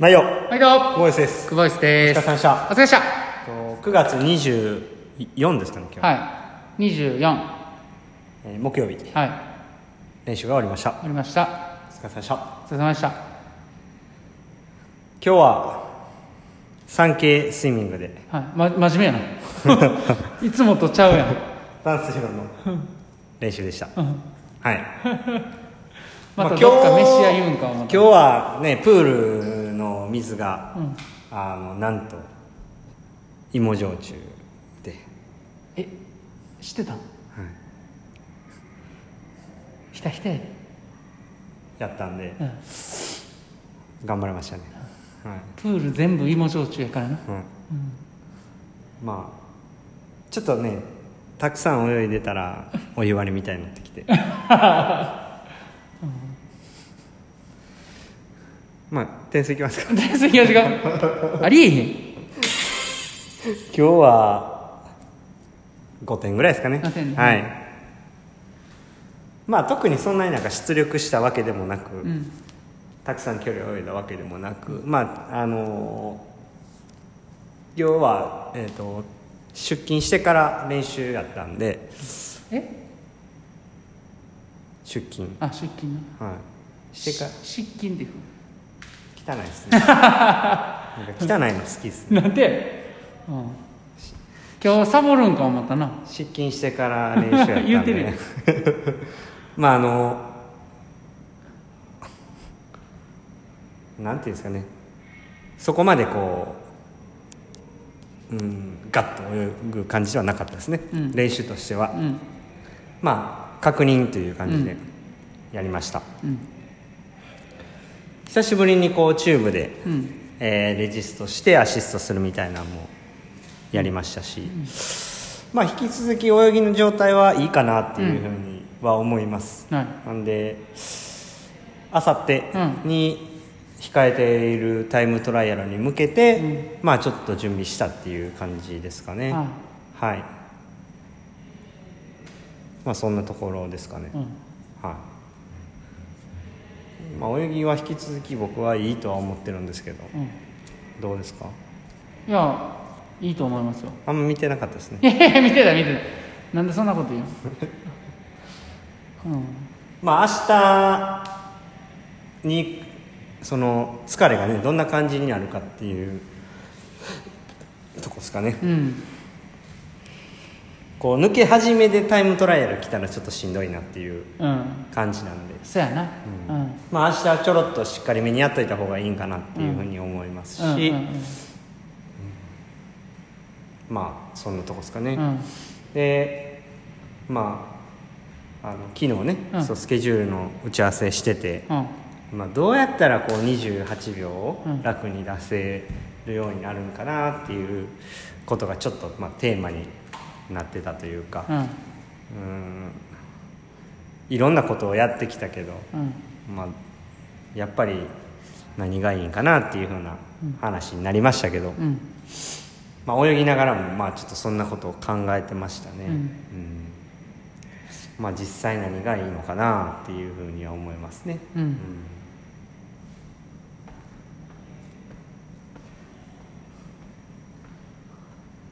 内容。はいどうもボイスです。久保井お疲ですれ様でした。お疲れでした。と9月24ですかね今日、はい。24はえー木曜日。い。終わ練習が終わりました。りました。お疲れ様でした。お疲れ様でした。今日は 3K スイミングで。はい、ま、真面目やな。いつもとちゃうやん。ダンスヒロの練習でした。うん。はい。またまあどっか今日飯屋言うんか思った。今日はねプールの水が、うん。あのなんと芋焼酎で、え知ってたはい。ひたひたやったんでうん。頑張りましたね、はい。プール全部芋焼酎やからな。うん。まあちょっとねたくさん泳いでたらお湯割りみたいになってきて。まあ点数いきますか。点数いきましょうか。ありえへん。今日は5点ぐらいですかね。5点ね。はい。まあ特にそんなになんか出力したわけでもなく、うん。たくさん距離を泳いだわけでもなくまああの今日は、えー、と出勤してから練習やったんでえ？出勤。あ出勤なはい。してか失勤っていう汚いですね。なんか汚いの好きですね。なんで、うん、今日サボるんか思ったな。出勤してから練習やったんで、ね、言うてるよ まああのなんていうんですかね。そこまでこううんガッと泳ぐ感じではなかったですね、うん。練習としては、うん。まあ確認という感じでやりました、うん久しぶりにこうチューブで、うん。えーレジストしてアシストするみたいなのもやりましたし、まあ引き続き泳ぎの状態はいいかなっていうふうには思います、はい。なんであさってうに控えているタイムトライアルに向けて、まあちょっと準備したっていう感じですかね。あはい。まあそんなところですかね、うん。はいまあ、泳ぎは引き続き僕はいいとは思ってるんですけど。うん。どうですか？いやいいと思いますよ。あんま見てなかったですね。いやいや見てた見てた。なんでそんなこと言うの？うん。まあ明日にその疲れがねどんな感じになるかっていうとこですかね。うんこう抜け始めでタイムトライアル来たらちょっとしんどいなっていううん。感じなんで。そやな。うん。まあ明日はちょろっとしっかりめにやっといた方がいいんかなっていうふうに思いますし、うんうんまあそんなとこですかね、うん。でまああの昨日ね、うん。そうスケジュールの打ち合わせしてて、うん。まあ、どうやったらこう28秒をうん。楽に出せるようになるんかなっていうことがちょっとまあテーマになってたというか。うん。うん。いろんなことをやってきたけど、うん。まあ、やっぱり何がいいんかなっていうふうな話になりましたけど、うん。まあ、泳ぎながらもまあちょっとそんなことを考えてましたね、うん。うん。まあ実際何がいいのかなっていうふうには思いますね、うんうん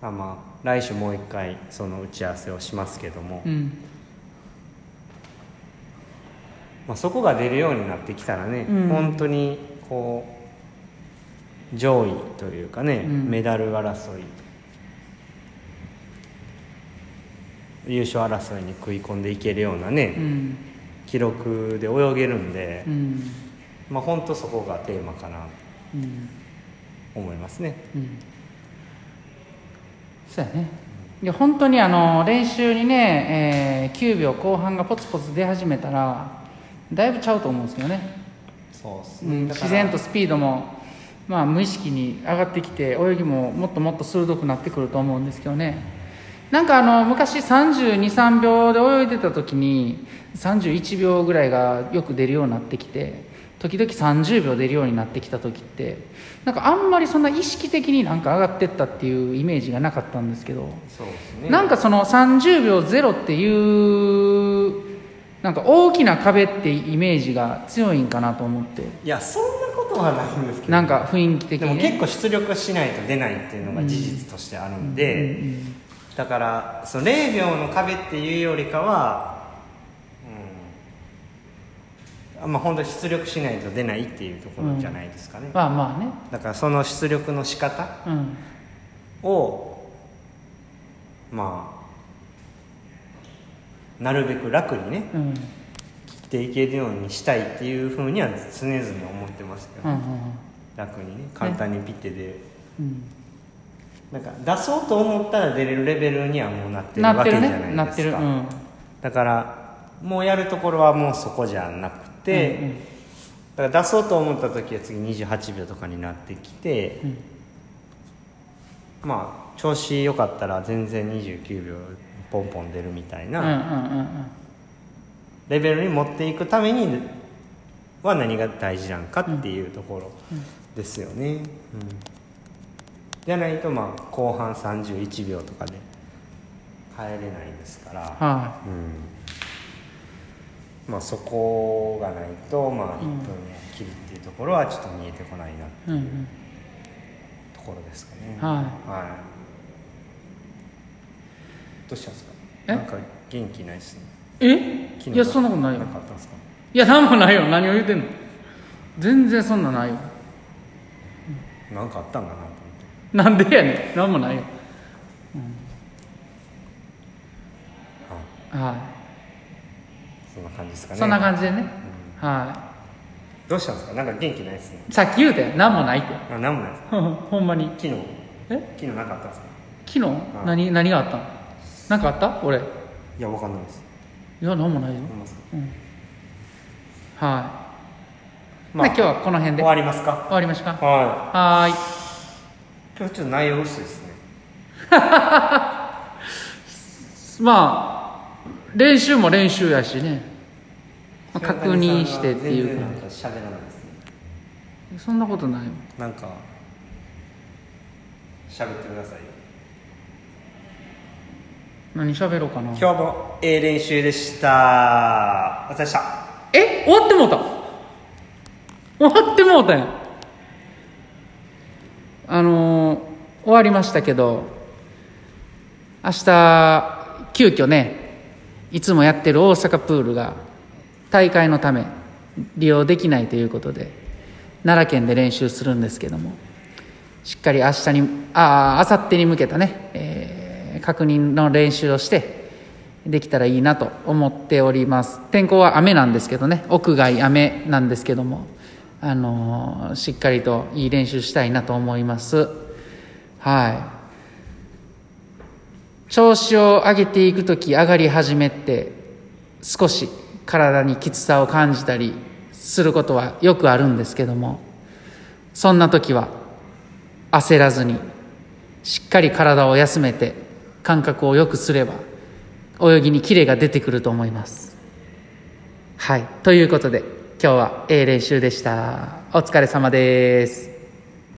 あまあ来週もう一回その打ち合わせをしますけども、うん。まあ、そこが出るようになってきたらね、うん。本当にこう上位というかね、うん。メダル争い。優勝争いに食い込んでいけるようなね、うん。記録で泳げるんで、うん。まあ本当そこがテーマかなとうん。思いますね。うんそうやね。いや本当にあの練習にね、えー9秒後半がポツポツ出始めたらだいぶちゃうと思うんですけどね、そうですうん、自然とスピードも、まあ、無意識に上がってきて泳ぎももっともっと鋭くなってくると思うんですけどね。なんかあの昔323秒で泳いでた時に31秒ぐらいがよく出るようになってきて時々30秒出るようになってきた時ってなんかあんまりそんな意識的になんか上がってったっていうイメージがなかったんですけどそうですね。なんかその30秒0っていうなんか大きな壁ってイメージが強いんかなと思って。いやそんなことくはないんですけど。なんか雰囲気的に、ね、でも結構出力しないと出ないっていうのが事実としてあるんで、だからその0秒の壁っていうよりかはうんまあ本当に出力しないと出ないっていうところじゃないですかね、まあまあね。だからその出力の仕方うん。をまあなるべく楽にねうん。生きていけるようにしたいっていうふうには常々思ってますけど、うんうん楽にね簡単にピッてで、うん。なんか出そうと思ったら出れるレベルにはもうなってるわけじゃないですか。ね。なってる。うん。だからもうやるところはもうそこじゃなくて、うんうん。だから出そうと思った時は次28秒とかになってきて、うん。まあ調子良かったら全然29秒ポンポン出るみたいなんレベルに持っていくためには何が大事なんかっていうところですよね、うん。じゃないとまあ後半31秒とかで帰れないですから、はうんまあそこがないとまあ1分切るっていうところはちょっと見えてこないなってい、うんうん、ところですかね。はい。どうしたんですか？え？なんか元気ないですね。え？いやそんなことないよ。なんかあったんですか？いや何もないよ。何を言うてんの？全然そんなないよ。なんかあったんかなと思って。なんでやねん。何もないよ、あはそんな感じですかい、ね。そんな感じでね、はどうしたんですか？なんか元気ないですね。いさっき言うて何もないって。あ何もないです ほんまに。昨日。え？昨日何かあったんですか？昨日？何何があったの？何かあった？俺。いいやわかんないです。や何もないよ、うん、はい、まあで今日はこの辺で。終終わりますか？わりましょうか。はい。い。今日ちょっと内容薄いですね。まあ練習も練習やしね、まあ確認してっていうかか喋らないですねそんなことないよなんか喋ってくださいよ。何喋ろうかな。今日もええ練習でした。お疲れした。え終わってもうた。終わってもうたやん。あのー終わりましたけど明日急遽ねいつもやってる大阪プールが大会のため利用できないということで奈良県で練習するんですけどもしっかり明日にああ明後日に向けたね、えー確認の練習をしてできたらいいなと思っております。天候は雨なんですけどね屋外雨なんですけどもあのーしっかりといい練習したいなと思います。はい。調子を上げていく時上がり始めて少し体にきつさを感じたりすることはよくあるんですけどもそんな時は焦らずにしっかり体を休めて感覚を良くすれば泳ぎにキレが出てくると思います。はい。ということで今日は A 練習でした。お疲れ様です。